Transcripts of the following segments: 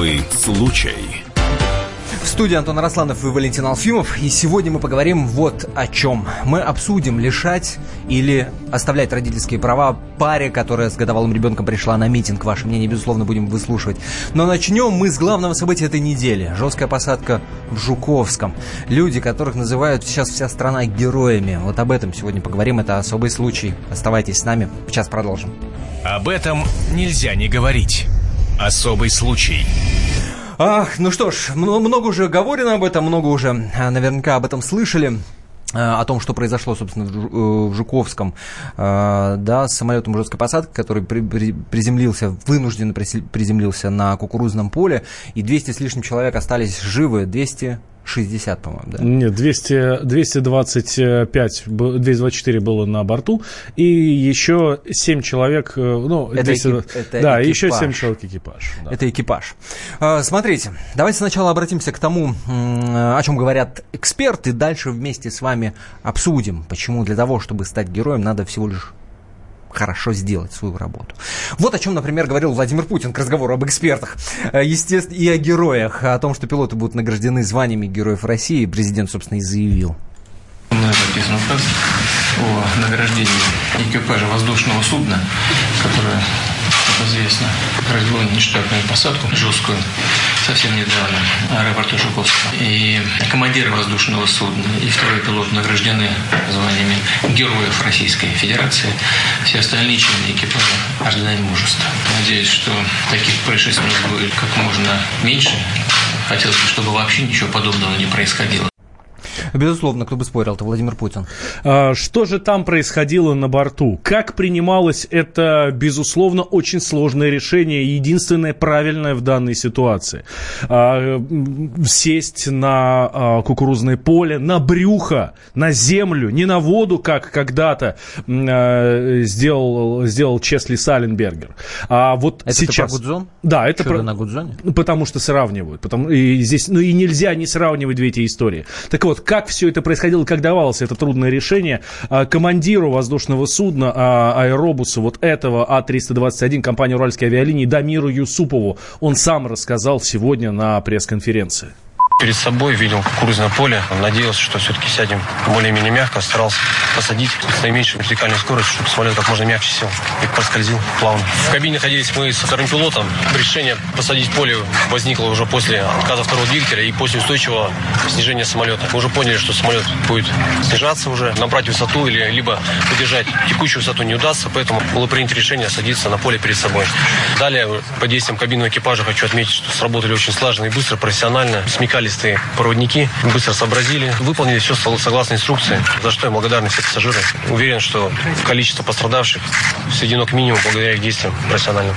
Особый случай. В студии Антон Арасланов и Валентин Алфимов. И сегодня мы поговорим вот о чем. Мы обсудим, лишать или оставлять родительские права паре, которая с годовалым ребенком пришла на митинг. Ваше мнение, безусловно, будем выслушивать. Но начнем мы с главного события этой недели. Жесткая посадка в Жуковском. Люди, которых называют сейчас вся страна героями. Вот об этом сегодня поговорим. Это особый случай. Оставайтесь с нами. Сейчас продолжим. Об этом нельзя не говорить. Особый случай. Ах, ну что ж, много уже говорено об этом, много уже а, наверняка об этом слышали а, о том, что произошло, собственно, в Жуковском, а, да, с самолетом жесткой посадки, который приземлился, вынужденно приземлился на кукурузном поле, и 200 с лишним человек остались живы, 200 60, по-моему, да? Нет, 200, 225, 224 было на борту, и еще 7 человек, э, ну, это 200, экип, это да, экипаж. еще 7 человек экипаж. Да. Это экипаж. А, смотрите, давайте сначала обратимся к тому, о чем говорят эксперты, дальше вместе с вами обсудим, почему для того, чтобы стать героем, надо всего лишь хорошо сделать свою работу. Вот о чем, например, говорил Владимир Путин к разговору об экспертах, э, естественно, и о героях, о том, что пилоты будут награждены званиями Героев России, президент, собственно, и заявил. Мной подписан указ о награждении экипажа воздушного судна, которое как известно, произвел нештатную посадку жесткую совсем недавно аэропорту Жуковского. И командиры воздушного судна и второй пилот награждены званиями Героев Российской Федерации. Все остальные члены экипажа орденами мужества. Надеюсь, что таких происшествий будет как можно меньше. Хотелось бы, чтобы вообще ничего подобного не происходило. Безусловно, кто бы спорил, это Владимир Путин. А, что же там происходило на борту? Как принималось это, безусловно, очень сложное решение, единственное правильное в данной ситуации? А, сесть на а, кукурузное поле, на брюхо, на землю, не на воду, как когда-то сделал, сделал Чесли Саленбергер. А вот это сейчас... про Гудзон? Да, это про... на Гудзоне? Потому что сравнивают. Потому... И здесь, ну и нельзя не сравнивать две эти истории. Так вот, как все это происходило, как давалось это трудное решение. А, командиру воздушного судна а, аэробуса вот этого А-321 компании «Уральские авиалинии» Дамиру Юсупову он сам рассказал сегодня на пресс-конференции перед собой, видел кукурузное поле. Надеялся, что все-таки сядем более-менее мягко. Старался посадить с наименьшей вертикальной скоростью, чтобы самолет как можно мягче сел и проскользил плавно. В кабине находились мы со вторым пилотом. Решение посадить поле возникло уже после отказа второго двигателя и после устойчивого снижения самолета. Мы уже поняли, что самолет будет снижаться уже, набрать высоту или либо удержать текущую высоту не удастся, поэтому было принято решение садиться на поле перед собой. Далее, по действиям кабинного экипажа, хочу отметить, что сработали очень слаженно и быстро, профессионально, смекались специалисты, проводники быстро сообразили, выполнили все согласно инструкции, за что я благодарен все пассажиры. Уверен, что количество пострадавших сведено к минимуму благодаря их действиям профессиональным.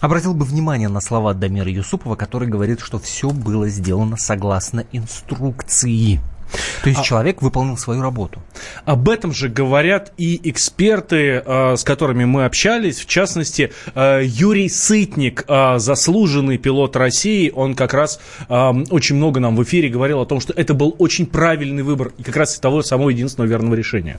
Обратил бы внимание на слова Дамира Юсупова, который говорит, что все было сделано согласно инструкции. То есть а, человек выполнил свою работу. Об этом же говорят и эксперты, э, с которыми мы общались. В частности, э, Юрий Сытник, э, заслуженный пилот России, он как раз очень много нам в эфире говорил о том, что это был очень правильный выбор и как раз того самого единственного верного решения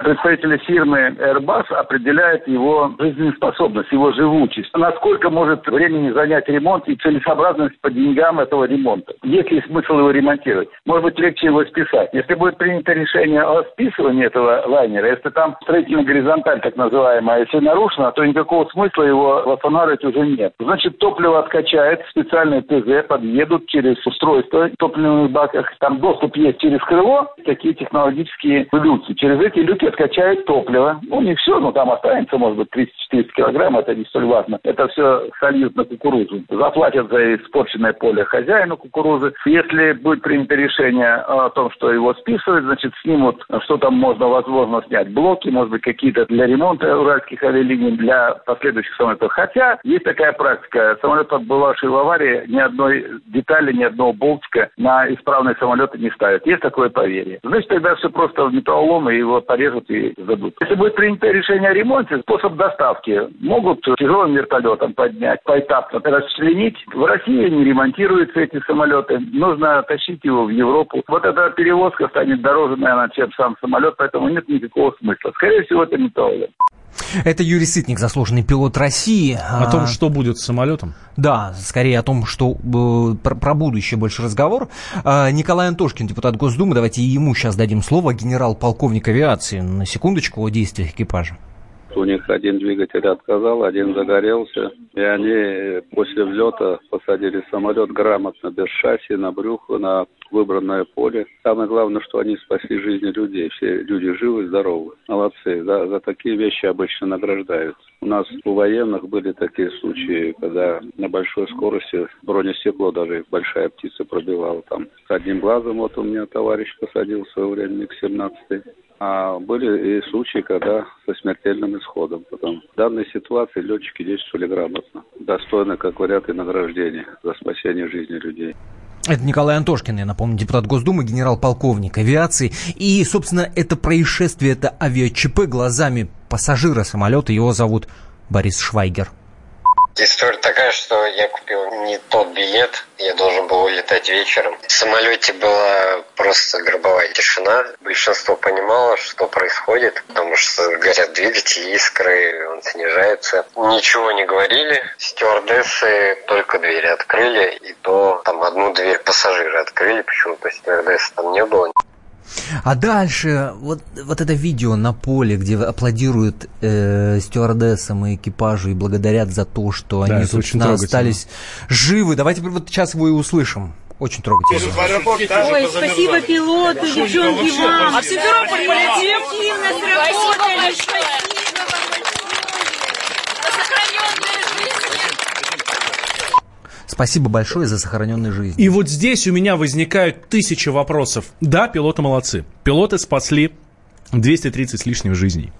представители фирмы Airbus определяют его жизнеспособность, его живучесть. Насколько может времени занять ремонт и целесообразность по деньгам этого ремонта. Есть ли смысл его ремонтировать? Может быть, легче его списать. Если будет принято решение о списывании этого лайнера, если там строительная горизонталь, так называемая, если нарушена, то никакого смысла его восстанавливать уже нет. Значит, топливо откачает, специальные ТЗ подъедут через устройство в топливных баках. Там доступ есть через крыло, такие технологические люки. Через эти люки скачают топливо. Ну, не все, но там останется, может быть, 300-400 килограмм, это не столь важно. Это все сольют на кукурузу. Заплатят за испорченное поле хозяину кукурузы. Если будет принято решение о том, что его списывать, значит, снимут, что там можно, возможно, снять блоки, может быть, какие-то для ремонта уральских авиалиний, для последующих самолетов. Хотя есть такая практика. Самолет, отбывавший в аварии, ни одной детали, ни одного болтика на исправные самолеты не ставят. Есть такое поверье. Значит, тогда все просто в металлолом и его порежут скажут и сдадут. Если будет принято решение о ремонте, способ доставки могут тяжелым вертолетом поднять, поэтапно расчленить. В России не ремонтируются эти самолеты. Нужно тащить его в Европу. Вот эта перевозка станет дороже, наверное, чем сам самолет, поэтому нет никакого смысла. Скорее всего, это металлолом. Это Юрий Сытник, заслуженный пилот России. О том, что будет с самолетом? Да, скорее о том, что э, про, про будущее больше разговор. А, Николай Антошкин, депутат Госдумы, давайте ему сейчас дадим слово, генерал-полковник авиации, на секундочку о действиях экипажа. У них один двигатель отказал, один загорелся. И они после взлета посадили самолет грамотно, без шасси, на брюхо, на выбранное поле. Самое главное, что они спасли жизни людей. Все люди живы, здоровы. Молодцы. За, за такие вещи обычно награждают. У нас у военных были такие случаи, когда на большой скорости бронестекло даже большая птица пробивала там. С одним глазом вот у меня товарищ посадил в свое время МиГ-17. А были и случаи, когда со смертельным исходом. Потом в данной ситуации летчики действовали грамотно. Достойно, как говорят, и награждения за спасение жизни людей. Это Николай Антошкин, я напомню, депутат Госдумы, генерал-полковник авиации. И, собственно, это происшествие, это авиачп глазами пассажира самолета. Его зовут Борис Швайгер. История такая, что я купил не тот билет, я должен был улетать вечером. В самолете была просто гробовая тишина. Большинство понимало, что происходит, потому что горят двигатели, искры, он снижается. Ничего не говорили. Стюардессы только двери открыли, и то там одну дверь пассажиры открыли, почему-то стюардессы там не было. А дальше вот, вот это видео на поле, где аплодируют э, стюардессам и экипажу и благодарят за то, что Да, они, собственно, остались живы. Давайте вот сейчас его и услышим. Очень трогательно. Ой, спасибо пилоту, девчонки, вам. А в Симферополь полетим? Сработали, спасибо вам большое. За сохраненные жизни. Спасибо большое за сохраненные жизни. И вот здесь у меня возникают тысячи вопросов. Да, пилоты молодцы. Пилоты спасли 230 с лишним жизней.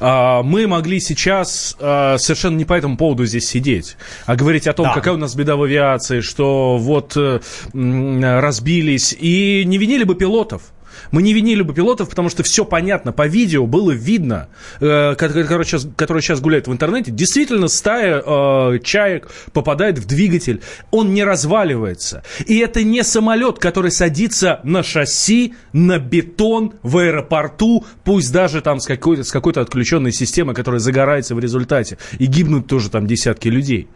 А, Мы могли сейчас а, совершенно не по этому поводу здесь сидеть, а говорить о том, Да. какая у нас беда в авиации, что вот э, разбились, и не винили бы пилотов. Мы не винили бы пилотов, потому что все понятно. По видео было видно, э, ко- которое, сейчас, которое сейчас гуляет в интернете. Действительно, стая э, чаек попадает в двигатель. Он не разваливается. И это не самолет, который садится на шасси, на бетон в аэропорту, пусть даже там с какой-то, с какой-то отключенной системой, которая загорается в результате. И гибнут тоже там десятки людей.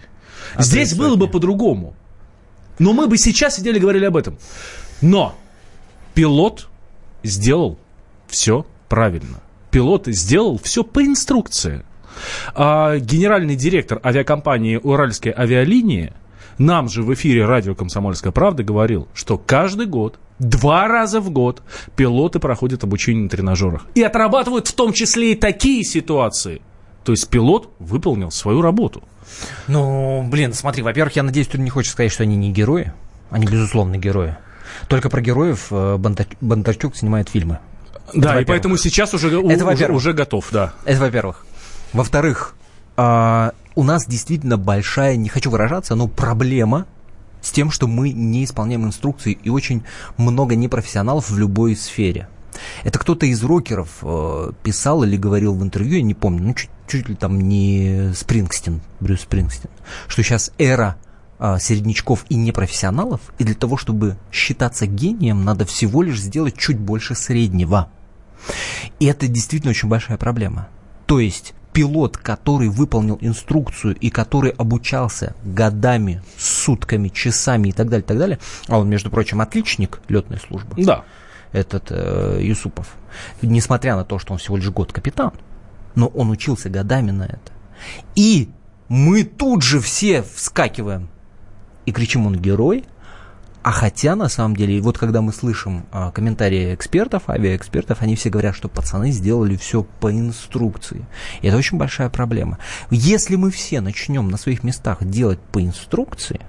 Здесь было бы по-другому. Но мы бы сейчас сидели и говорили об этом. Но пилот сделал все правильно. Пилот сделал все по инструкции. А генеральный директор авиакомпании «Уральские авиалинии» нам же в эфире радио «Комсомольская правда» говорил, что каждый год, два раза в год пилоты проходят обучение на тренажерах. И отрабатывают в том числе и такие ситуации. То есть пилот выполнил свою работу. Ну, блин, смотри, во-первых, я надеюсь, ты не хочешь сказать, что они не герои. Они, безусловно, герои. Только про героев э, Бондар- Бондарчук снимает фильмы. Да, и во-первых. поэтому сейчас уже, Это уже, уже готов, да. Это во-первых. Во-вторых, а, у нас действительно большая, не хочу выражаться, но проблема с тем, что мы не исполняем инструкции и очень много непрофессионалов в любой сфере. Это кто-то из рокеров э, писал или говорил в интервью, я не помню, ну чуть, чуть ли там не Спрингстин, Брюс Спрингстин, что сейчас эра а, середнячков и непрофессионалов, и для того, чтобы считаться гением, надо всего лишь сделать чуть больше среднего. И это действительно очень большая проблема. То есть пилот, который выполнил инструкцию и который обучался годами, сутками, часами и так далее, так далее, а он, между прочим, отличник летной службы, Да. этот э, Юсупов, несмотря на то, что он всего лишь год капитан, но он учился годами на это. И мы тут же все вскакиваем и кричим, он герой, а хотя, на самом деле, вот когда мы слышим а, комментарии экспертов, авиаэкспертов, они все говорят, что пацаны сделали все по инструкции. И это очень большая проблема. Если мы все начнем на своих местах делать по инструкции,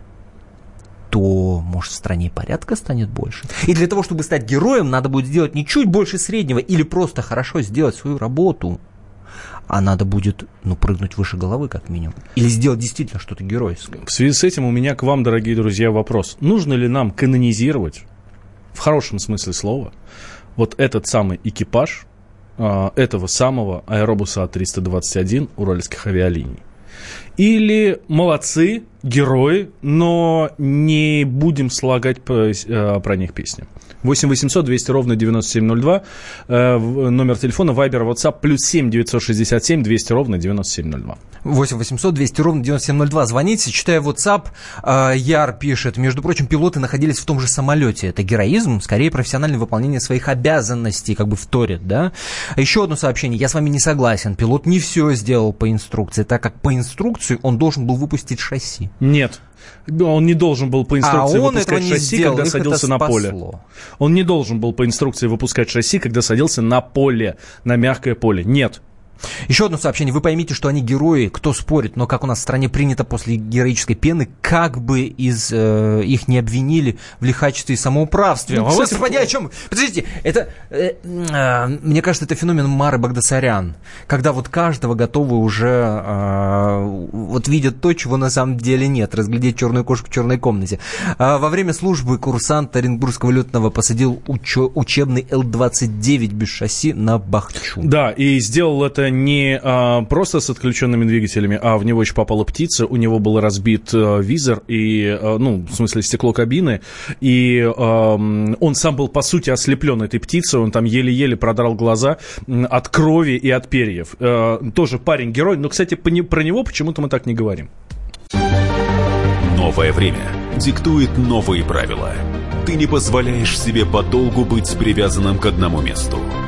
то, может, в стране порядка станет больше. И для того, чтобы стать героем, надо будет сделать не чуть больше среднего или просто хорошо сделать свою работу, а надо будет, ну, прыгнуть выше головы, как минимум. Или сделать действительно что-то геройское. В связи с этим у меня к вам, дорогие друзья, вопрос. Нужно ли нам канонизировать, в хорошем смысле слова, вот этот самый экипаж а, этого самого аэробуса А321 уральских авиалиний? Или молодцы, герои, но не будем слагать по- э, про них песни. 8 800 200 ровно 9702. Э, номер телефона Viber, WhatsApp плюс 7 967 200 ровно 9702. 8 800 200 ровно 9702. Звоните. Читая WhatsApp, э, Яр пишет, между прочим, пилоты находились в том же самолете. Это героизм, скорее профессиональное выполнение своих обязанностей, как бы вторит, да? Еще одно сообщение. Я с вами не согласен. Пилот не все сделал по инструкции, так как по инструкции он должен был выпустить шасси. Нет. Он не должен был по инструкции А выпускать шасси, сделал, когда их садился на поле. Он не должен был по инструкции выпускать шасси, когда садился на поле, на мягкое поле. Нет. Еще одно сообщение. Вы поймите, что они герои, кто спорит, но как у нас в стране принято после героической пены, как бы из э, их не обвинили в лихачестве и самоуправстве. Ну, А кстати, Господи, о чем? Подождите, это, э, э, мне кажется, это феномен Мары Багдасарян, когда вот каждого готовы уже, э, вот видят то, чего на самом деле нет, разглядеть черную кошку в черной комнате. А во время службы курсант Оренбургского летного посадил учё- учебный Л-29 без шасси на Бахчу. Да, и сделал это не а, просто с отключенными двигателями, а в него еще попала птица, у него был разбит а, визор, и, а, ну, в смысле, стекло кабины, и а, он сам был, по сути, ослеплен этой птицей, он там еле-еле продрал глаза от крови и от перьев. А, тоже парень-герой, но, кстати, про него почему-то мы так не говорим. Новое время диктует новые правила. Ты не позволяешь себе подолгу быть привязанным к одному месту.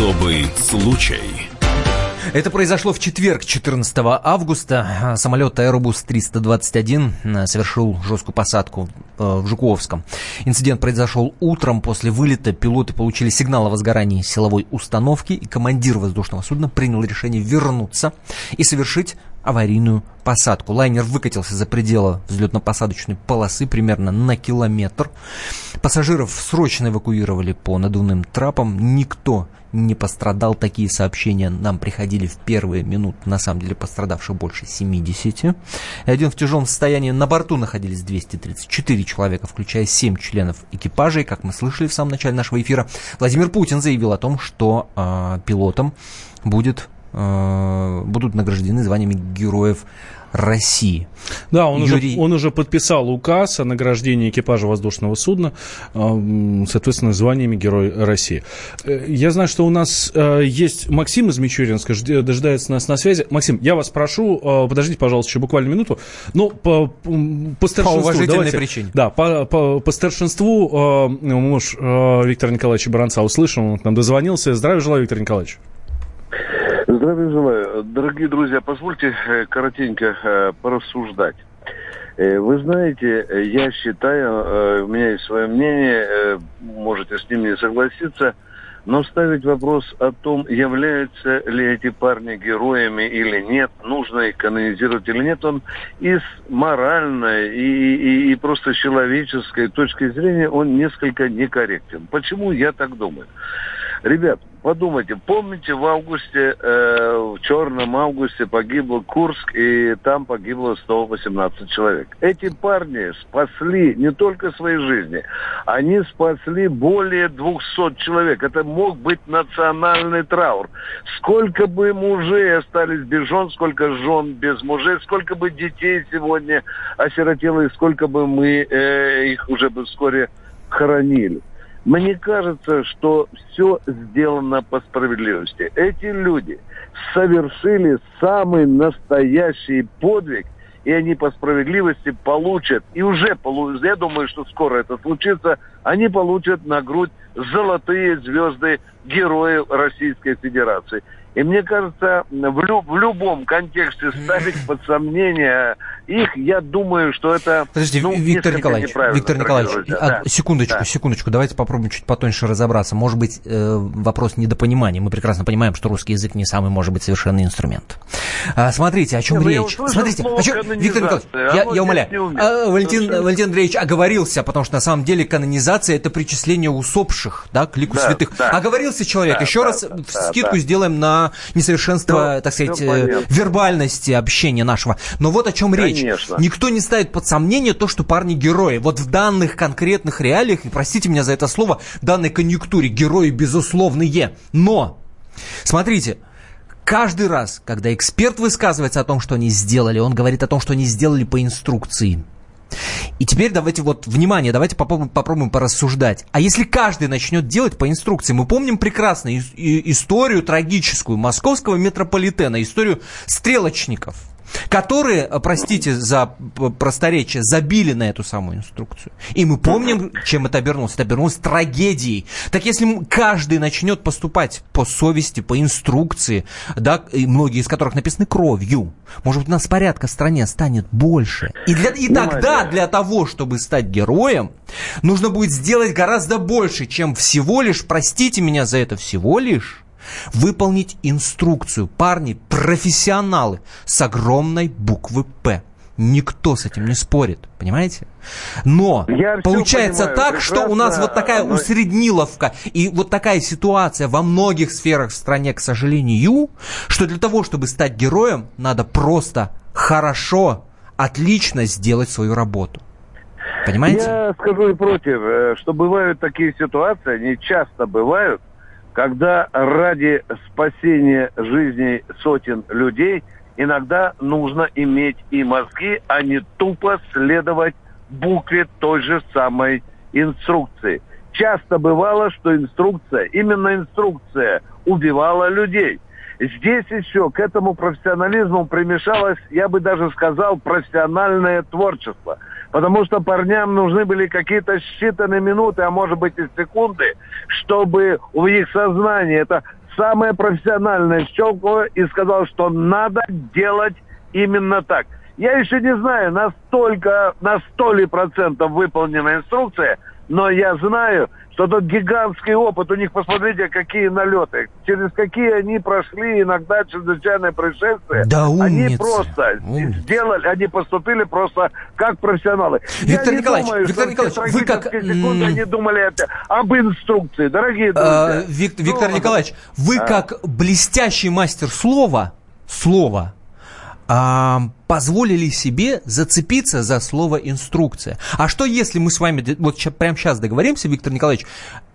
Особый случай. Это произошло в четверг, 14 августа. Самолет Airbus 321 э, совершил жесткую посадку э, в Жуковском. Инцидент произошел утром после вылета. Пилоты получили сигнал о возгорании силовой установки, и командир воздушного судна принял решение вернуться и совершить аварийную посадку. Лайнер выкатился за пределы взлетно-посадочной полосы примерно на километр. Пассажиров срочно эвакуировали по надувным трапам. Никто не пострадал. Такие сообщения нам приходили в первые минуты. На самом деле пострадавших больше 70. И один в тяжелом состоянии. На борту находились 234 человека, включая 7 членов экипажа. И, как мы слышали в самом начале нашего эфира, Владимир Путин заявил о том, что э, пилотам будет, будут награждены званиями героев России. Да, он, Юрий- уже, он уже подписал указ о награждении экипажа воздушного судна, э, соответственно, званиями Герой России. Э, Я знаю, что у нас э, есть Максим из Мичуринска, дожидается нас на связи. Максим, я вас прошу, э, подождите, пожалуйста, еще буквально минуту. Но по, по старшинству... уважительной давайте- причине. Да, по, по, по старшинству э, муж э, Виктора Николаевича Баранца услышал, он к нам дозвонился. Здравия желаю, Виктор Николаевич. Здравия желаю. Дорогие друзья, позвольте э, коротенько э, порассуждать. Э, Вы знаете, я считаю, у меня есть свое мнение, можете с ним не согласиться, но ставить вопрос о том, являются ли эти парни героями или нет, нужно их канонизировать или нет, он и с моральной, и, и- и просто человеческой точки зрения он несколько некорректен. Почему я так думаю? Ребят, подумайте, помните, в августе, э, в черном августе погибло Курск, и там погибло 118 человек. Эти парни спасли не только свои жизни, они спасли более 200 человек. Это мог быть национальный траур. Сколько бы мужей остались без жен, сколько жен без мужей, сколько бы детей сегодня осиротело, и сколько бы мы э, их уже бы вскоре хоронили. Мне кажется, что все сделано по справедливости. Эти люди совершили самый настоящий подвиг и они по справедливости получат, и уже получат, я думаю, что скоро это случится, они получат на грудь золотые звезды героев Российской Федерации. И мне кажется, в, лю- в любом контексте ставить под сомнение их, я думаю, что это... Подожди, ну, Виктор Николаевич, Виктор Николаевич, а, Да. секундочку, Да. секундочку, давайте попробуем чуть потоньше разобраться. Может быть, э, вопрос недопонимания. Мы прекрасно понимаем, что русский язык не самый, может быть, совершенный инструмент. А, смотрите, о чем я речь. Смотрите, о чем... Виктор Николаевич, канонизация. я, я умоляю. А, Валентин, Совершенно. Валентин Андреевич оговорился, потому что на самом деле канонизация это причисление усопших, да, к лику Да, святых. да. Оговорился человек. Да, Еще да, раз да, скидку да. сделаем на несовершенство, Всё- так сказать, э, вербальности общения нашего. Но вот о чем речь. Конечно. Никто не ставит под сомнение то, что парни герои. Вот в данных конкретных реалиях, и простите меня за это слово, данной конъюнктуре герои безусловные. Но, смотрите, каждый раз, когда эксперт высказывается о том, что они сделали, он говорит о том, что они сделали по инструкции. И теперь давайте вот, внимание, давайте попробуем, попробуем порассуждать. А если каждый начнет делать по инструкции? Мы помним прекрасно историю трагическую московского метрополитена, историю стрелочников, которые, э, простите за просторечие, забили на эту самую инструкцию. И мы помним, чем это обернулось. Это обернулось трагедией. Так если каждый начнет поступать по совести, по инструкции, да, и многие из которых написаны кровью, может быть, у нас порядка в стране станет больше. И, для, и тогда для того, чтобы стать героем, нужно будет сделать гораздо больше, чем всего лишь, простите меня за это, всего лишь выполнить инструкцию. Парни, профессионалы с огромной буквы «П». Никто с этим не спорит, понимаете? Но Я получается понимаю, так, что у нас вот такая но- усредниловка и вот такая ситуация во многих сферах в стране, к сожалению, что для того, чтобы стать героем, надо просто хорошо, отлично сделать свою работу. Понимаете? Я скажу и против, э, что бывают такие ситуации, они часто бывают, когда ради спасения жизни сотен людей иногда нужно иметь и мозги, а не тупо следовать букве той же самой инструкции. Часто бывало, что инструкция, именно инструкция убивала людей. Здесь еще к этому профессионализму примешалось, я бы даже сказал, профессиональное творчество. Потому что парням нужны были какие-то считанные минуты, а может быть и секунды, чтобы в их сознании это самое профессиональное щелкнуло и сказал, что надо делать именно так. Я еще не знаю, настолько, на сто процентов выполнена инструкция, но я знаю, что тот гигантский опыт, у них, посмотрите, какие налеты, через какие они прошли иногда чрезвычайные происшествия. Да они умницы, просто умницы. сделали, они поступили просто как профессионалы. Виктор я Николаевич, думаю, Виктор Николаевич, вы как, секунды они думали опять об инструкции, дорогие друзья. Э, Вик- Ну, Виктор Николаевич, вы а. как блестящий мастер слова, слова, а, позволили себе зацепиться за слово инструкция. А что если мы с вами вот ща- прямо сейчас договоримся, Виктор Николаевич,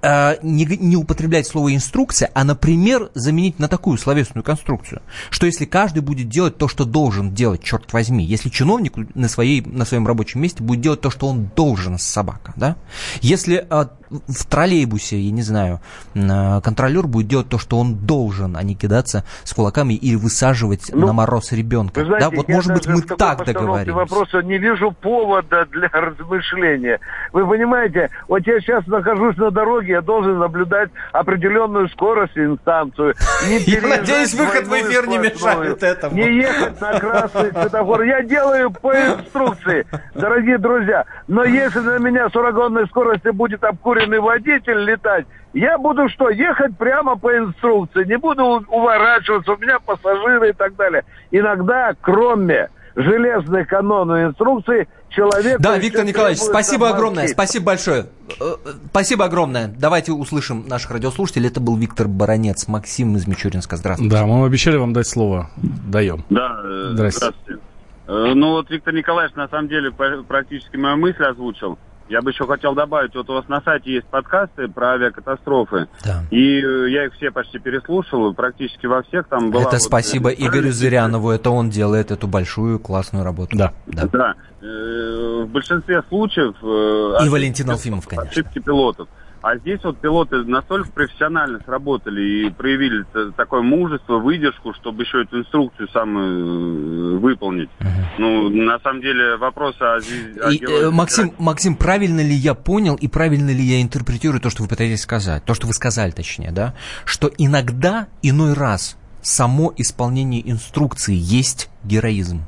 э, не, не употреблять слово инструкция, а, например, заменить на такую словесную конструкцию, что если каждый будет делать то, что должен делать, черт возьми, если чиновник на, своей, на своем рабочем месте будет делать то, что он должен, собака, да? Если э, в троллейбусе, я не знаю, э, контролер будет делать то, что он должен, а не кидаться с кулаками или высаживать Ну, на мороз ребенка. Знаете, да, вот может быть даже мы так договоримся. вопроса не вижу повода для размышления. Вы понимаете, вот я сейчас нахожусь на дороге, я должен наблюдать определенную скорость и инстанцию. Я надеюсь, выход в эфир не мешает этому. Не ехать на красный светофор. Я делаю по инструкции, дорогие друзья. Но если на меня с ураганной скоростью будет обкуренный водитель летать, я буду что, ехать прямо по инструкции, не буду уворачиваться, у меня пассажиры и так далее. Иногда, кроме железной канона инструкции, человек... Да, Виктор Николаевич, спасибо огромное, спасибо большое. Э, Спасибо огромное. Давайте услышим наших радиослушателей. Это был Виктор Баранец, Максим из Мичуринска. Здравствуйте. Да, мы обещали вам дать слово. Даем. Да, э, Здрасте. здравствуйте. Э, Ну вот Виктор Николаевич на самом деле практически мою мысль озвучил. Я бы еще хотел добавить, вот у вас на сайте есть подкасты про авиакатастрофы. Да. И э, я их все почти переслушал, практически во всех там была... Это вот, спасибо э, Игорю Зырянову. Это он делает эту большую классную работу. Да. Да. Да. Э, В большинстве случаев... И ошибки- Валентин Алфимов, конечно. Ошибки пилотов. А здесь вот пилоты настолько профессионально сработали и проявили такое мужество, выдержку, чтобы еще эту инструкцию самую э, выполнить. Ну, на самом деле, вопрос о, о И, э, Максим, Максим, правильно ли я понял и правильно ли я интерпретирую то, что вы пытаетесь сказать, то, что вы сказали, точнее, да, что иногда, иной раз, само исполнение инструкции есть героизм.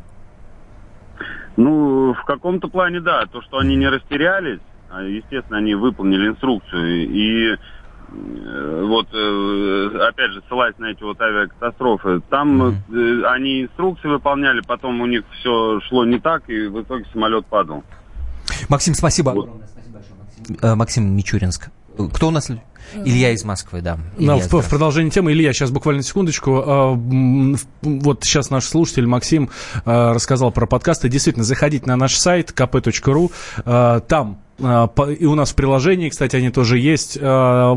Ну, в каком-то плане, да. То, что они не растерялись, естественно, они выполнили инструкцию. И э, вот, э, опять же, ссылаясь на эти вот авиакатастрофы, там э, они инструкции выполняли, потом у них все шло не так, и в итоге самолет падал. Максим, спасибо. Э, Максим Мичуринск. Кто у нас? Илья из Москвы, да. Илья, в, в здравствуйте. продолжение темы, Илья, сейчас буквально секундочку. А, в- Вот сейчас наш слушатель Максим а, рассказал про подкасты. Действительно, заходите на наш сайт kp.ru. а, Там а, и у нас в приложении, кстати, они тоже есть, а,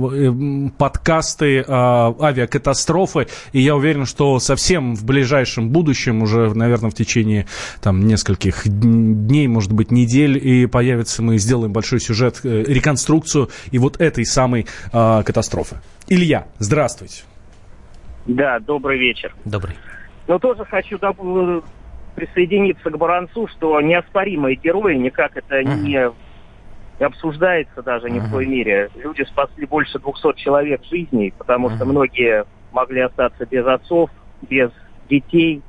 подкасты а, авиакатастрофы. И я уверен, что совсем в ближайшем будущем, уже, наверное, в течение там нескольких дн- дней, может быть, недель, и появится, мы сделаем большой сюжет, э, реконструкцию и вот этой самой а, катастрофы. Илья, здравствуйте. Да, добрый вечер. Добрый. Но тоже хочу доб- присоединиться к Баранцу, что неоспоримые герои, никак это не обсуждается даже ни в той мере. Люди спасли больше 200 человек жизней, потому что многие могли остаться без отцов, без детей.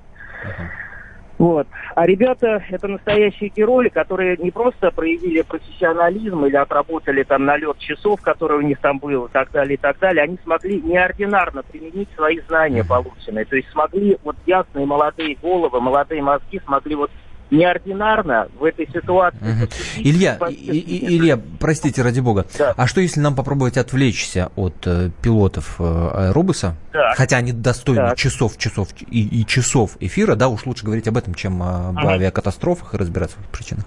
Вот. А ребята это настоящие герои, которые не просто проявили профессионализм или отработали там налет часов, который у них там был, и так далее, и так далее. Они смогли неординарно применить свои знания полученные. То есть смогли вот ясные молодые головы, молодые мозги смогли вот неординарно в этой ситуации поступить Илья, и и- Илья, простите, ради бога. А что если нам попробовать отвлечься от э, пилотов э, аэробуса? Так. Хотя они достойны Так. часов, часов и, и часов эфира, да, уж лучше говорить об этом, чем об Мгм. авиакатастрофах и разбираться в причинах.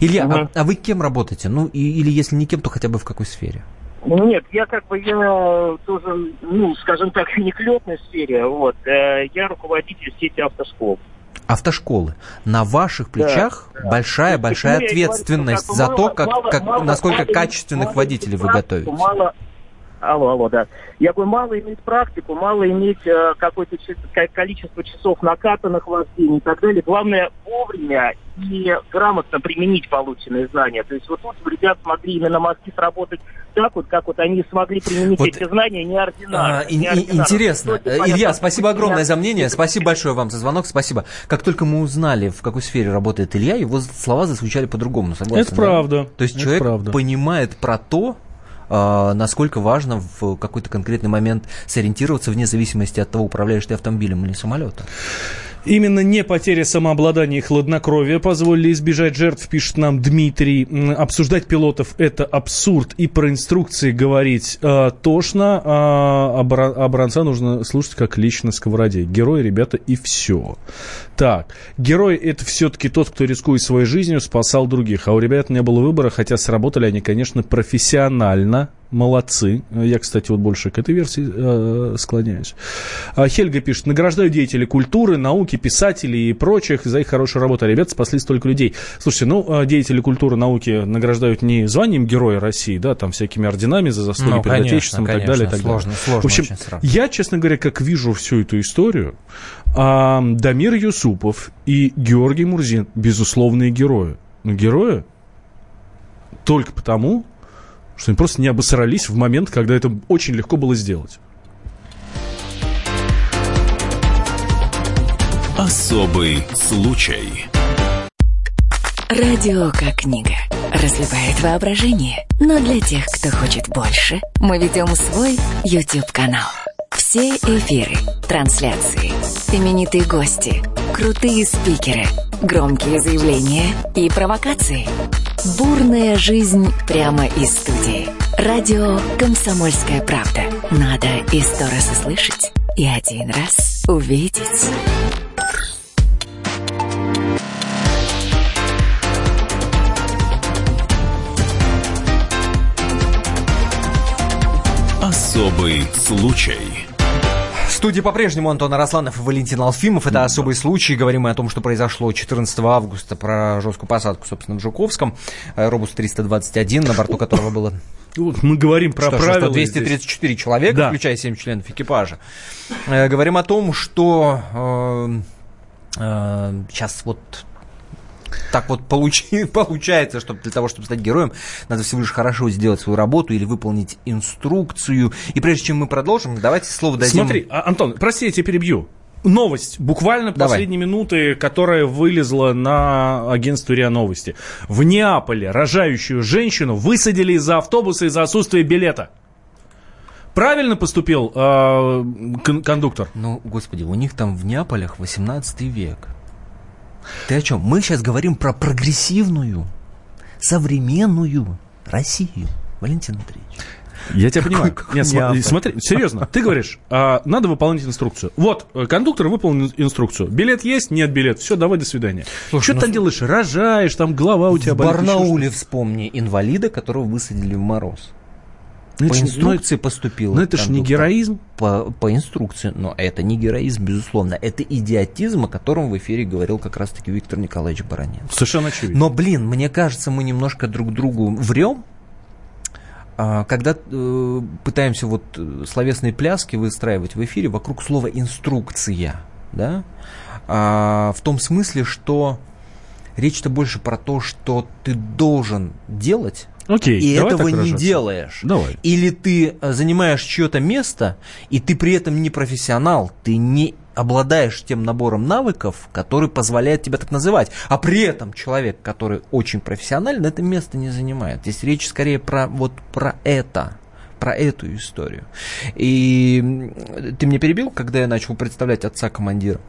Илья, Мгм. а, а вы кем работаете? Ну, и- или если не кем, то хотя бы в какой сфере? Нет, я как бы, я тоже, ну, скажем так, не к летной сфере, вот. Э, Я руководитель сети автошкол. Автошколы. На ваших плечах большая-большая почему я и говорю, ответственность бы за то, как, как- мало- насколько мало качественных водителей вы готовите. Мало, алло, алло, да. Я говорю, мало иметь практику, мало иметь э, какое-то количество часов накатанных вождений и так далее. Главное вовремя и грамотно применить полученные знания. То есть вот тут ребят смогли именно мозги сработать так вот, как вот они смогли применить Вот, эти знания неординарно. А, ин- ин- неординарно. Интересно. Есть, Илья, спасибо огромное за мнение. Спасибо большое вам за звонок. Спасибо. Как только мы узнали, в какой сфере работает Илья, его слова зазвучали по-другому. Согласен, Это да? правда. То есть Это человек правда. понимает про то, насколько важно в какой-то конкретный момент сориентироваться вне зависимости от того, управляешь ты автомобилем или самолетом. Именно не потеря самообладания и хладнокровия позволили избежать жертв, пишет нам Дмитрий. Обсуждать пилотов – это абсурд, и про инструкции говорить э, тошно, а, а Бра- а Бранца нужно слушать как лично сковороде. Герои, ребята, и все. Так, герой – это все-таки тот, кто, рискуя своей жизнью, спасал других. А у ребят не было выбора, хотя сработали они, конечно, профессионально. Молодцы. Я, кстати, вот больше к этой версии э, склоняюсь. А Хельга пишет, награждаю деятелей культуры, науки, писателей и прочих за их хорошую работу. А ребята спасли столько людей. Слушайте, ну, э, деятели культуры, науки награждают не званием Героя России, да, там всякими орденами за заслуги Ну, перед конечно, Отечеством и так конечно. далее. и так Сложно, далее. сложно В общем, я, честно говоря, как вижу всю эту историю, а, Дамир Юсупов и Георгий Мурзин безусловные герои. Но герои только потому, что они просто не обосрались в момент, когда это очень легко было сделать. Особый случай. Радио как книга. Разливает воображение. Но для тех, кто хочет больше, мы ведем свой YouTube-канал. Все эфиры, трансляции, именитые гости, крутые спикеры, громкие заявления и провокации. Бурная жизнь прямо из студии. Радио «Комсомольская правда». Надо и сто раз услышать, и один раз увидеть. Особый случай. Студии по-прежнему Антон Арасланов и Валентин Алфимов. Это особый случай. Говорим мы о том, что произошло 14 августа про жесткую посадку, собственно, в Жуковском. Аэробус 321, на борту которого было Вот мы говорим про что, правила. что 234 здесь. человека, Да. включая 7 членов экипажа. Э, говорим о том, что э, э, сейчас вот так вот получи- получается, что для того, чтобы стать героем, надо всего лишь хорошо сделать свою работу или выполнить инструкцию. И прежде чем мы продолжим, давайте слово дадим... Смотри, а, Антон, прости, я тебя перебью. Новость, буквально Давай. последние минуты, которая вылезла на агентстве РИА Новости. В Неаполе рожающую женщину высадили из-за автобуса из-за отсутствия билета. Правильно поступил э, кон- кондуктор? Ну, господи, у них там в Неаполях 18 век. Ты о чем? Мы сейчас говорим про прогрессивную, современную Россию. Валентин Андреевич. Я тебя понимаю. какой Нет, см- смотри, серьезно, ты говоришь, а, надо выполнить инструкцию. Вот, э, кондуктор выполнил инструкцию. Билет есть? Нет билет. Все, давай, до свидания. Слушай, что ну ты там делаешь? Рожаешь, там голова у тебя В болит. еще Барнауле вспомни инвалида, которого высадили в мороз. Ну, По это инструкции поступил. ну, это ж не героизм. По, по инструкции. Но это не героизм, безусловно. Это идиотизм, о котором в эфире говорил как раз-таки Виктор Николаевич Баранин. что. Совершенно очевидно. Но, блин, мне кажется, мы немножко друг другу врем, а, когда э, пытаемся вот э, словесные пляски выстраивать в эфире вокруг слова инструкция, да, А, в том смысле, что речь-то больше про то, что ты должен делать, Окей, и давай этого не делаешь. Давай. Или ты э, занимаешь чье-то место, и ты при этом не профессионал, ты не обладаешь тем набором навыков, который позволяет тебя так называть. А при этом человек, который очень профессионален, это место не занимает. Здесь речь скорее про вот про это про эту историю. И ты меня перебил, когда я начал представлять отца командира.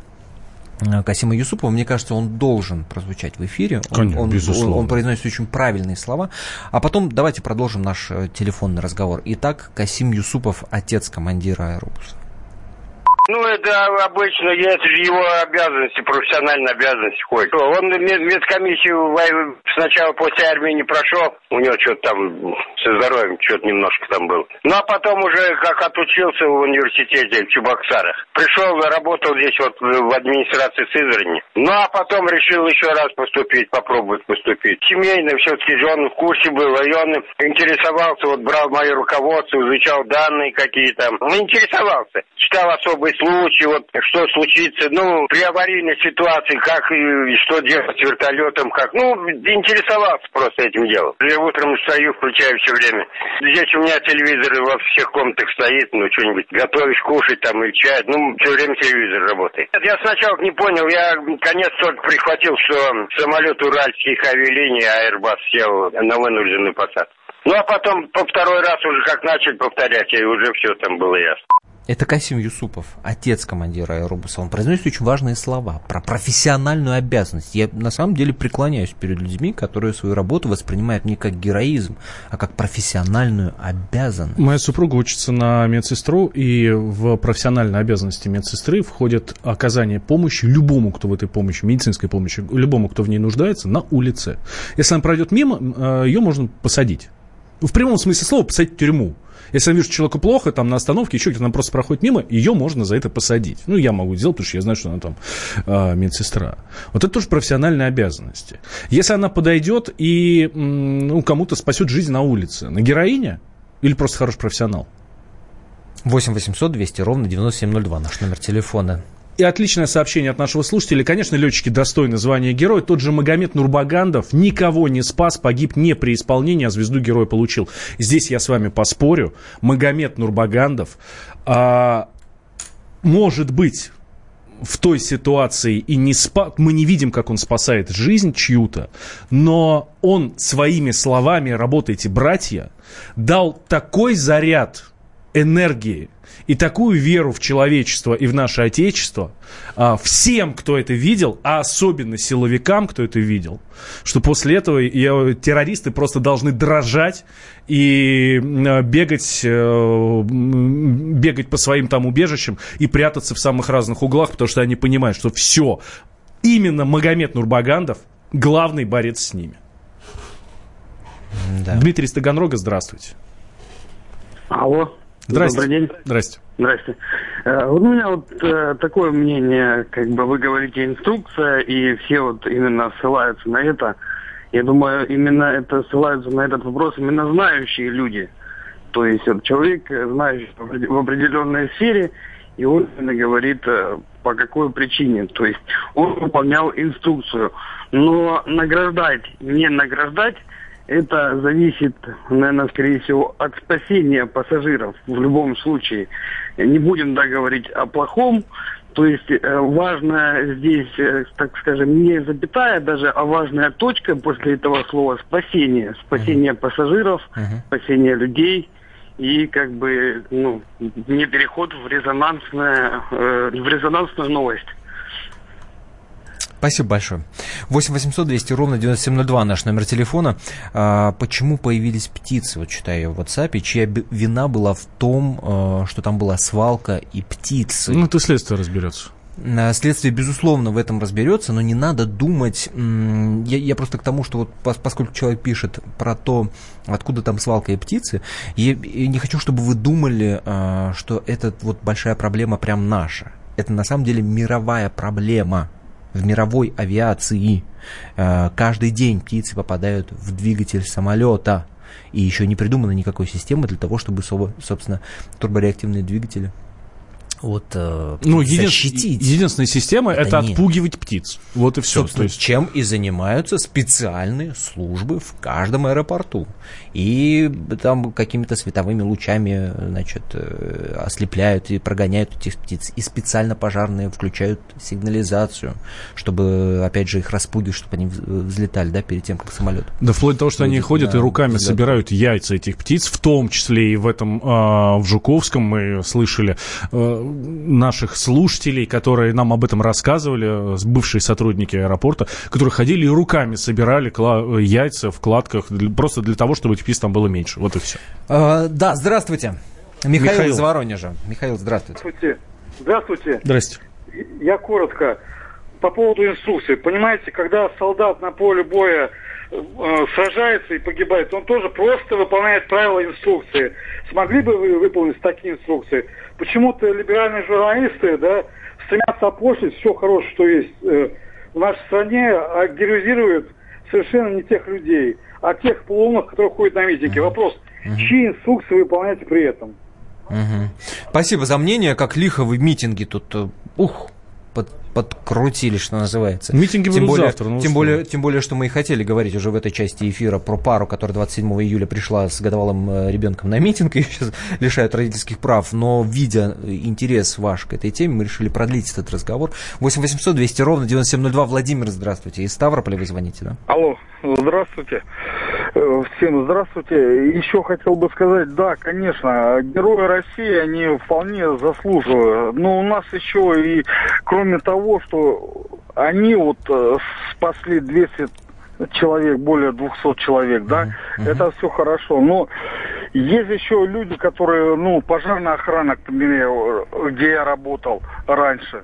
Э, Касима Юсупова, мне кажется, он должен прозвучать в эфире. Он- Конечно, он, безусловно. он- он произносит очень правильные слова. А потом давайте продолжим наш э, телефонный разговор. Итак, Касим Юсупов, отец командира аэробуса. Ну, это обычно, это же его обязанности, профессиональные обязанности входит. Он мед- медкомиссию сначала после армии не прошел, у него что-то там со здоровьем, что-то немножко там было. Ну, а потом уже как отучился в университете в Чебоксарах. Пришел, работал здесь вот в администрации Сызрани. Ну, а потом решил еще раз поступить, попробовать поступить. Семейно все-таки он в курсе был, и он интересовался, вот брал мое руководство, изучал данные какие там. Ну, интересовался. Читал особые случаи, вот что случится, ну, при аварийной ситуации, как и что делать с вертолетом, как. Ну, интересовался просто этим делом. Я утром встаю, включаю все время. Здесь у меня телевизор во всех комнатах стоит, ну, что-нибудь готовишь, кушать там или чай. Ну, все время телевизор работает. Я сначала не понял, я конец только прихватил, что самолет уральских авиалиний Airbus сел на вынужденную посадку. Ну, а потом по второй раз уже как начали повторять, и уже все там было ясно. Это Касим Юсупов, отец командира аэробуса. Он произносит очень важные слова про профессиональную обязанность. Я на самом деле преклоняюсь перед людьми, которые свою работу воспринимают не как героизм, а как профессиональную обязанность. Моя супруга учится на медсестру, и в профессиональные обязанности медсестры входит оказание помощи любому, кто в этой помощи, медицинской помощи, любому, кто в ней нуждается, на улице. Если она пройдет мимо, э, ее можно посадить. В прямом смысле слова посадить в тюрьму. Если я вижу, что человеку плохо, там на остановке, еще где-то она просто проходит мимо, ее можно за это посадить. Ну, я могу сделать, потому что я знаю, что она там э, медсестра. Вот это тоже профессиональные обязанности. Если она подойдет и ну, кому-то спасет жизнь на улице, на героине или просто хороший профессионал? 8 800 200 ровно 9702, наш номер телефона. И отличное сообщение от нашего слушателя. Конечно, летчики достойны звания героя. Тот же Магомед Нурбагандов никого не спас, погиб не при исполнении, а звезду героя получил. Здесь я с вами поспорю. Магомед Нурбагандов, а, может быть, в той ситуации и не спа... мы не видим, как он спасает жизнь чью-то, но он своими словами «работайте, братья» дал такой заряд энергии и такую веру в человечество и в наше Отечество а, всем, кто это видел, а особенно силовикам, кто это видел, что после этого я- террористы просто должны дрожать и э, бегать, э, бегать по своим там убежищам и прятаться в самых разных углах, потому что они понимают, что все, именно Магомед Нурбагандов главный борец с ними. Дмитрий Стаганрога, здравствуйте. Алло. Здрасте. Добрый день. Здрасте. Здрасте. Э, У меня вот э, такое мнение, как бы вы говорите инструкция, и все вот именно ссылаются на это. Я думаю, именно это ссылаются на этот вопрос именно знающие люди. То есть вот человек, э, знающий в опред- в определенной сфере, и он именно говорит, по какой причине. То есть он выполнял инструкцию. Но награждать, не награждать, это зависит, наверное, скорее всего, от спасения пассажиров в любом случае. Не будем да, говорить о плохом. То есть э, важная здесь, э, так скажем, не запятая даже, а важная точка после этого слова спасение. Спасение пассажиров, спасение людей и как бы ну, не переход в резонансное, э, в резонансную новость. Спасибо большое. 8 800 200 ровно 9702 наш номер телефона. А, почему появились птицы? Вот читаю в WhatsApp. Чья вина была в том, э, что там была свалка и птицы? Ну, это следствие разберется. А, Следствие, безусловно, в этом разберется, но не надо думать. Я, я просто к тому, что вот пос- поскольку человек пишет про то, откуда там свалка и птицы, я, я не хочу, чтобы вы думали, а, что это вот большая проблема прям наша. Это на самом деле мировая проблема в мировой авиации. А, Каждый день птицы попадают в двигатель самолета. И еще не придумано никакой системы для того, чтобы, со- собственно, турбореактивные двигатели от э, Ну, един- защитить. единственная система это, Это нет. отпугивать птиц. Вот и все. Собственно, чем и занимаются специальные службы в каждом аэропорту. И там какими-то световыми лучами, значит, э, ослепляют и прогоняют этих птиц. И специально пожарные включают сигнализацию, чтобы, опять же, их распугивать, чтобы они вз- взлетали, да, перед тем, как самолет. Да вплоть до того, что они ходят и руками взлет. собирают яйца этих птиц, в том числе и в этом а, в Жуковском мы слышали а, наших слушателей, которые нам об этом рассказывали, бывшие сотрудники аэропорта, которые ходили и руками собирали кла- яйца в кладках просто для того, чтобы этих птиц там было меньше. Вот и все. Э, да, здравствуйте. Михаил, Михаил. из Воронежа. Михаил, здравствуйте. Здравствуйте. Здравствуйте. Здрасте. Я коротко. По поводу инструкции. Понимаете, когда солдат на поле боя э, сражается и погибает, он тоже просто выполняет правила инструкции. Смогли бы вы выполнить такие инструкции? Почему-то либеральные журналисты, да, стремятся опошлить все хорошее, что есть э, в нашей стране, а героизируют совершенно не тех людей, а тех полуумных, которые ходят на митинги. Вопрос, чьи инструкции вы выполняете при этом? Мгм. Спасибо за мнение, как лихо вы митинги тут, э, ух, под- подкрутили, что называется. Митинги тем будут более, завтра, ну, тем более, тем более, что мы и хотели говорить уже в этой части эфира про пару, которая 27 июля пришла с годовалым э, ребенком на митинг, и сейчас лишают родительских прав, но видя э, интерес ваш к этой теме, мы решили продлить этот разговор. 8 800 200 ровно 9702. Владимир, здравствуйте. Из Ставрополя вы звоните, да? Алло, здравствуйте. Э, Всем здравствуйте. Еще хотел бы сказать, да, конечно, герои России, они вполне заслуживают. Но у нас еще и, кроме того, что они вот э, спасли 200 человек, более 200 человек, да, это все хорошо. Но есть еще люди, которые, ну, пожарная охрана, к примеру, где я работал раньше.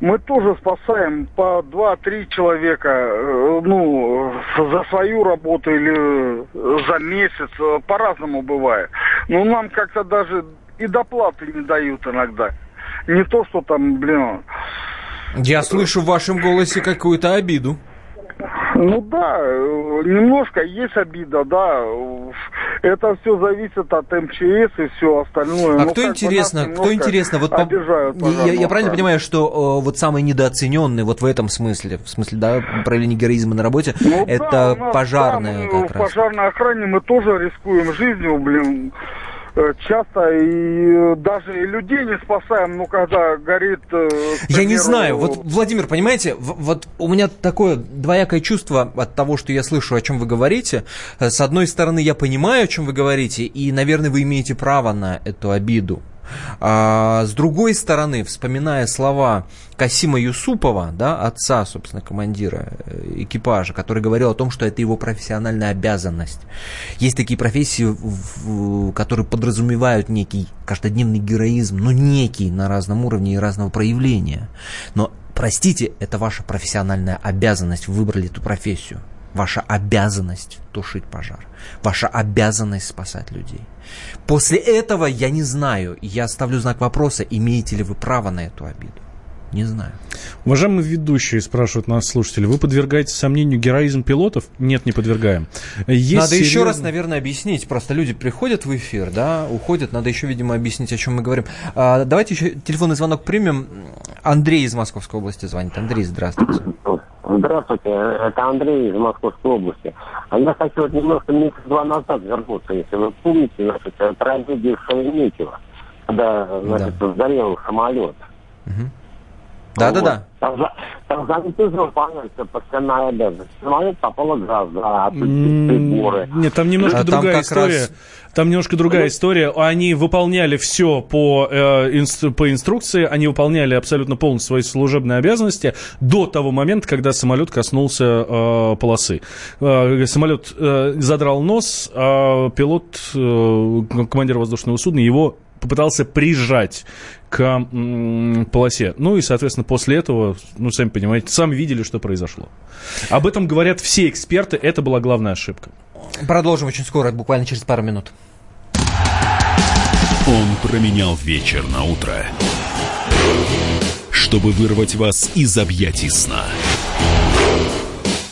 Мы тоже спасаем по 2-3 человека, э, ну, за свою работу или за месяц, э, по-разному бывает. Но нам как-то даже и доплаты не дают иногда. Не то, что там, блин, Я слышу в вашем голосе какую-то обиду. Ну да, э, немножко есть обида, да. Это все зависит от МЧС и все остальное. А Ну, кто интересно, кто интересно, вот по- обижают, я, я правильно понимаю, что э, вот самый недооцененный вот в этом смысле, в смысле, да, проявления героизма на работе, Ну это да, мы как в раз. пожарной охране мы тоже рискуем жизнью, блин, часто и э, даже и людей не спасаем, ну когда горит. э, к Я не примеру, знаю, вот, Владимир, понимаете, вот у меня такое двоякое чувство от того, что я слышу, о чем вы говорите. Э, С одной стороны, я понимаю, о чем вы говорите, и, наверное, вы имеете право на эту обиду. А с другой стороны, вспоминая слова Касима Юсупова, да, отца, собственно, командира э, экипажа, который говорил о том, что это его профессиональная обязанность. Есть такие профессии, которые подразумевают некий каждодневный героизм, но некий на разном уровне и разного проявления. Но, простите, это ваша профессиональная обязанность, вы выбрали эту профессию. Ваша обязанность тушить пожар. Ваша обязанность спасать людей. После этого я не знаю, я ставлю знак вопроса, имеете ли вы право на эту обиду. Не знаю. Уважаемые ведущие, спрашивают нас слушатели, вы подвергаете сомнению героизм пилотов? Нет, не подвергаем. Есть надо серьезно... еще раз, наверное, объяснить. Просто люди приходят в эфир, да, уходят. Надо еще, видимо, объяснить, о чем мы говорим. А, давайте еще телефонный звонок примем. Андрей из Московской области звонит. Андрей, здравствуйте. Здравствуйте, это Андрей из Московской области. А я хочу вот немножко месяца два назад вернуться, если вы помните, значит, трагедию в Шереметьево, когда, значит, да. сгорел самолет. Угу. Да-да-да. Там занятый выполняется постоянная обязанность. Самолет попало газа, приборы. Нет, там немножко а другая там история. Раз... Там немножко другая история. Они выполняли все по, э, инстру, по инструкции, они выполняли абсолютно полностью свои служебные обязанности до того момента, когда самолет коснулся э, полосы. Э, самолет э, задрал нос, а пилот, э, командир воздушного судна, его попытался прижать к полосе. Ну и, соответственно, после этого, ну, сами понимаете, сами видели, что произошло. Об этом говорят все эксперты, это была главная ошибка. Продолжим очень скоро, буквально через пару минут. Он променял вечер на утро, чтобы вырвать вас из объятий сна.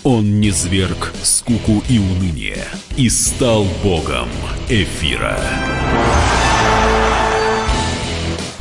Он не зверг скуку и уныние и стал богом эфира.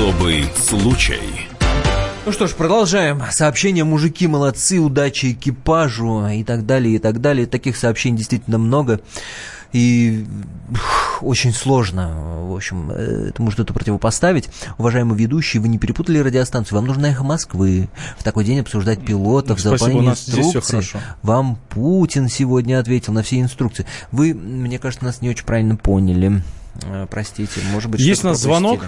Особый случай. Ну что ж, продолжаем. Сообщения «Мужики молодцы», «Удачи экипажу» и так далее, и так далее. Таких сообщений действительно много. И очень сложно, в общем, этому что-то противопоставить. Уважаемый ведущий, вы не перепутали радиостанцию. Вам нужно «Эхо Москвы». В такой день обсуждать пилотов, Спасибо, заполнение инструкций. Вам Путин сегодня ответил на все инструкции. Вы, мне кажется, нас не очень правильно поняли. Э, простите, может быть, Есть у нас звонок?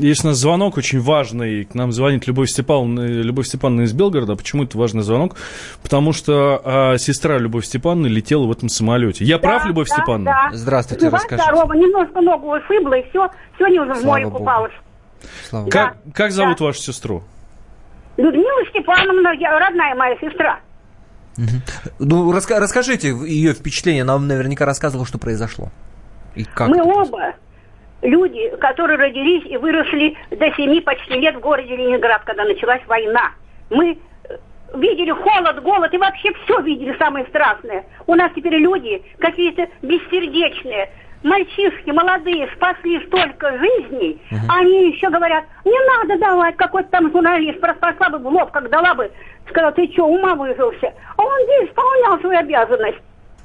Есть у нас звонок очень важный. К нам звонит Любовь Степановна, Любовь Степановна из Белгорода. Почему это важный звонок? Потому что а, сестра Любовь Степановны летела в этом самолете. Я да, прав, Любовь да, Степановна? Да. Здравствуйте, Жива, расскажите. здорово. Немножко ногу ушибла, и все. Сегодня уже Слава в море Богу. купалась. Слава да. как, как зовут да. вашу сестру? Людмила Степановна, я, родная моя сестра. Угу. Ну, раска- расскажите ее впечатление. Она вам наверняка рассказывала, что произошло. И как Мы оба люди, которые родились и выросли до семи почти лет в городе Ленинград, когда началась война. Мы э, видели холод, голод и вообще все видели самое страшное. У нас теперь люди какие-то бессердечные, мальчишки молодые спасли столько жизней, uh-huh. они еще говорят, не надо давать, какой-то там журналист просто пошла бы в лоб, как дала бы, сказал, ты что, ума выжился? А он здесь исполнял свою обязанность.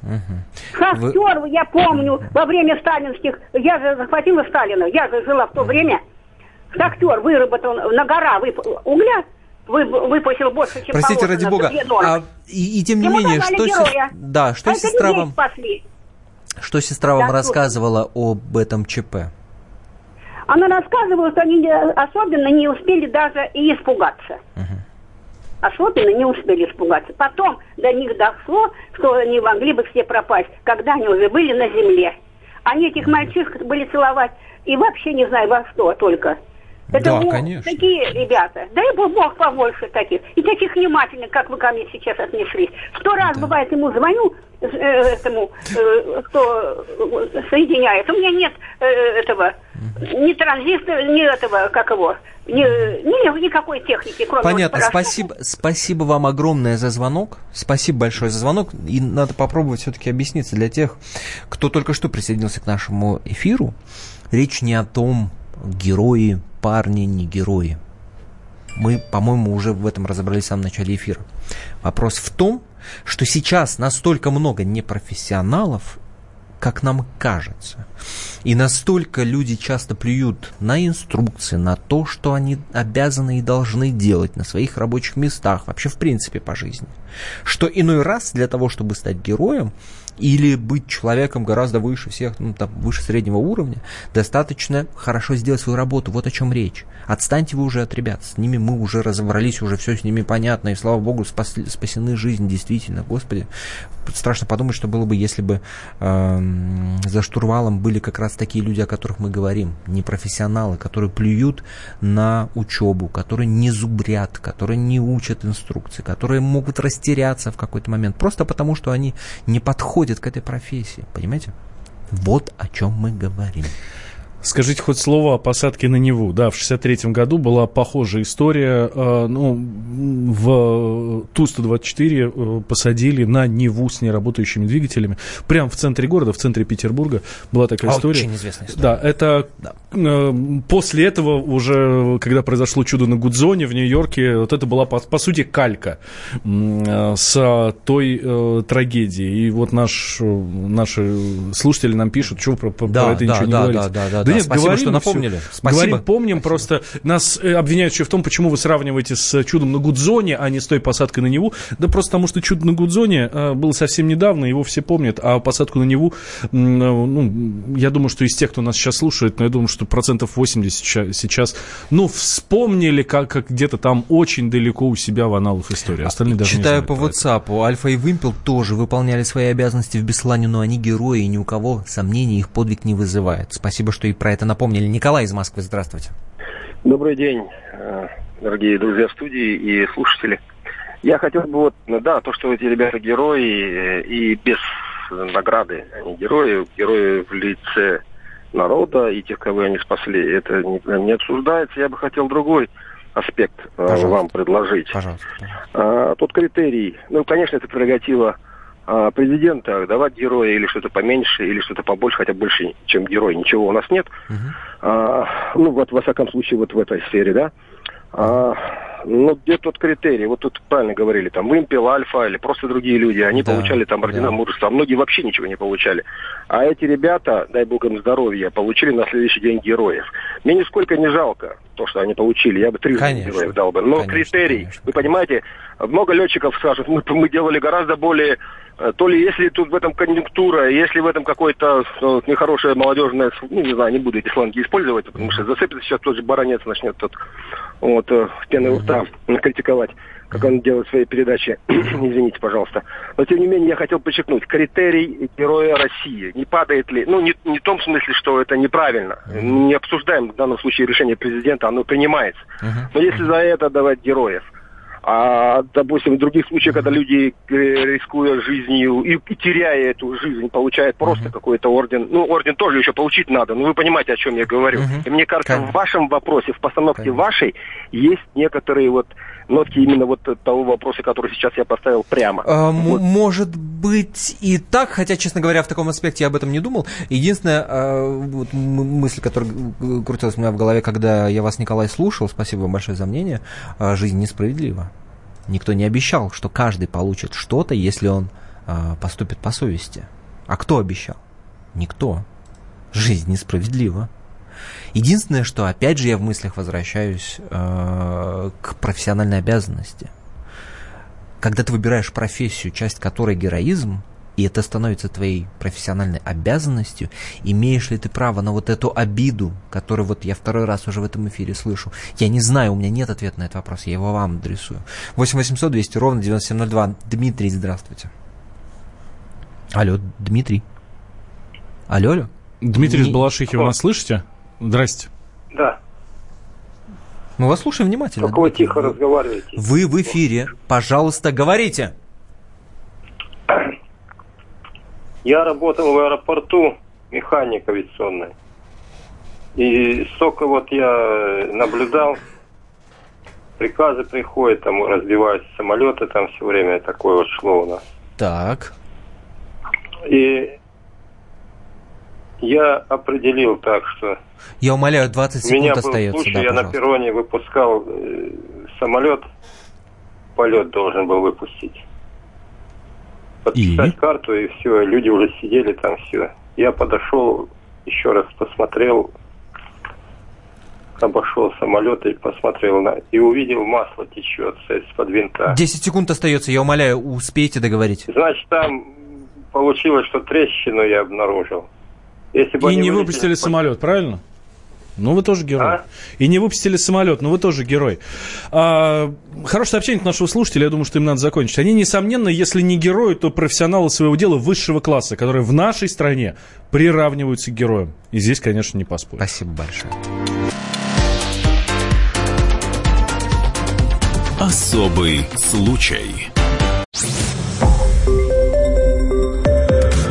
Угу. Шахтер, Вы... я помню, во время сталинских, я же захватила Сталина, я же жила в то время. Шахтер выработал на гора вып... угля, вы, выпустил больше, чем Простите, ради бога. А, и, и тем не Ему менее, что, се... да, что а сестра вам... Спасли. Что сестра вам да, рассказывала об этом ЧП? Она рассказывала, что они особенно не успели даже и испугаться. Угу особенно не успели испугаться. Потом до них дошло, что они могли бы все пропасть, когда они уже были на земле. Они этих мальчишек были целовать и вообще не знаю во что только. Это да, вот конечно. такие ребята. Дай бы Бог побольше таких. И таких внимательных, как вы ко мне сейчас отнеслись. Сто раз, да. бывает, ему звоню, э, этому, э, кто соединяет. У меня нет э, этого, ни транзистора, ни этого, как его, ни, ни, никакой техники, кроме Понятно, вот спасибо, спасибо вам огромное за звонок. Спасибо большое за звонок. И надо попробовать все-таки объясниться для тех, кто только что присоединился к нашему эфиру. Речь не о том, герои, парни, не герои. Мы, по-моему, уже в этом разобрались в самом начале эфира. Вопрос в том, что сейчас настолько много непрофессионалов, как нам кажется. И настолько люди часто плюют на инструкции, на то, что они обязаны и должны делать на своих рабочих местах, вообще в принципе по жизни, что иной раз для того, чтобы стать героем, или быть человеком гораздо выше всех, ну, там, выше среднего уровня, достаточно хорошо сделать свою работу. Вот о чем речь. Отстаньте вы уже от ребят. С ними мы уже разобрались, уже все с ними понятно. И слава богу, спасли, спасены жизни, действительно. Господи, страшно подумать, что было бы, если бы э, за штурвалом были как раз такие люди, о которых мы говорим. Не профессионалы, которые плюют на учебу, которые не зубрят, которые не учат инструкции, которые могут растеряться в какой-то момент. Просто потому, что они не подходят подходит к этой профессии. Понимаете? Вот о чем мы говорим. Скажите хоть слово о посадке на Неву. Да, в 63 году была похожая история. Э, ну, в Ту-124 э, посадили на Неву с неработающими двигателями. Прямо в центре города, в центре Петербурга была такая а история. Очень известная история. Да, это да. Э, после этого уже, когда произошло чудо на Гудзоне в Нью-Йорке, вот это была, по, по сути, калька с той э, трагедии. И вот наш, наши слушатели нам пишут, что про, про да, это да, ничего да, не говорить. Да, да, да, да нет, Спасибо, говорим, что напомнили. Все. Спасибо. Говорим, помним, Спасибо. просто нас э, обвиняют еще в том, почему вы сравниваете с чудом на Гудзоне, а не с той посадкой на Неву. Да просто потому, что чудо на Гудзоне э, было совсем недавно, его все помнят, а посадку на Неву, э, ну, я думаю, что из тех, кто нас сейчас слушает, но я думаю, что процентов 80 сейчас, ну, вспомнили, как, как где-то там очень далеко у себя в аналах истории. Остальные даже Читаю не по WhatsApp, Альфа и Вымпел тоже выполняли свои обязанности в Беслане, но они герои, и ни у кого сомнений их подвиг не вызывает. Спасибо, что и про это напомнили. Николай из Москвы, здравствуйте. Добрый день, э, дорогие друзья студии и слушатели. Я хотел бы вот, да, то, что эти ребята герои и без награды, они герои, герои в лице народа и тех, кого они спасли, это не, не обсуждается. Я бы хотел другой аспект э, пожалуйста. вам предложить. Пожалуйста, пожалуйста. А, тот критерий, ну, конечно, это прерогатива президента давать героя или что-то поменьше, или что-то побольше, хотя больше, чем герой, ничего у нас нет. Uh-huh. А, ну, вот, во всяком случае, вот в этой сфере, да. А, ну, где тот критерий? Вот тут правильно говорили, там, Вымпел, Альфа или просто другие люди, они да, получали там ордена да. мужества, а многие вообще ничего не получали. А эти ребята, дай бог им здоровья, получили на следующий день героев. Мне нисколько не жалко то, что они получили, я бы три героев дал бы. Но конечно, критерий, конечно. вы понимаете, много летчиков скажут, мы, мы делали гораздо более то ли если тут в этом конъюнктура, если в этом какой-то ну, нехорошая молодежная, ну, не знаю, не буду эти сланги использовать, потому что зацепится сейчас тот же баронец начнет тут вот, э, пены у рта критиковать, как он делает свои передачи. Извините, пожалуйста. Но, тем не менее, я хотел подчеркнуть, критерий героя России, не падает ли, ну, не, не в том смысле, что это неправильно, не обсуждаем в данном случае решение президента, оно принимается. Но если за это давать героев, а, допустим, в других случаях, когда люди, рискуя жизнью и, и теряя эту жизнь, получают просто uh-huh. какой-то орден. Ну, орден тоже еще получить надо, но вы понимаете, о чем я говорю. Uh-huh. И мне кажется, Конечно. в вашем вопросе, в постановке Конечно. вашей, есть некоторые вот нотки именно вот того вопроса, который сейчас я поставил прямо. А, вот. Может быть и так, хотя, честно говоря, в таком аспекте я об этом не думал. Единственная а, вот, мысль, которая крутилась у меня в голове, когда я вас, Николай, слушал, спасибо вам большое за мнение, а, жизнь несправедлива. Никто не обещал, что каждый получит что-то, если он а, поступит по совести. А кто обещал? Никто. Жизнь несправедлива. Единственное, что опять же я в мыслях возвращаюсь э, к профессиональной обязанности. Когда ты выбираешь профессию, часть которой героизм, и это становится твоей профессиональной обязанностью, имеешь ли ты право на вот эту обиду, которую вот я второй раз уже в этом эфире слышу? Я не знаю, у меня нет ответа на этот вопрос, я его вам адресую. 8 800 200 ровно 9702. Дмитрий, здравствуйте. Алло, Дмитрий. Алло, алло. Дмитрий не... из Балашихи, вы нас слышите? Здрасте. Да. Мы вас слушаем внимательно. Как вы тихо разговариваете? Вы в эфире. Пожалуйста, говорите. Я работал в аэропорту механик авиационный. И столько вот я наблюдал, приказы приходят, там разбиваются самолеты, там все время такое вот шло у нас. Так. И я определил так, что... Я умоляю, 20 секунд меня остается. Был случай, да, я пожалуйста. на перроне выпускал э, самолет, полет должен был выпустить. Подписать и? карту, и все, люди уже сидели там, все. Я подошел, еще раз посмотрел, обошел самолет и посмотрел на... И увидел, масло течет из-под винта. 10 секунд остается, я умоляю, успейте договорить. Значит, там получилось, что трещину я обнаружил. Если бы И не выпустили самолет, правильно? Ну, вы тоже герой. А? И не выпустили самолет, ну вы тоже герой. А, хорошее сообщение от нашего слушателя, я думаю, что им надо закончить. Они, несомненно, если не герои, то профессионалы своего дела высшего класса, которые в нашей стране приравниваются к героям. И здесь, конечно, не поспоришь. Спасибо большое. Особый случай.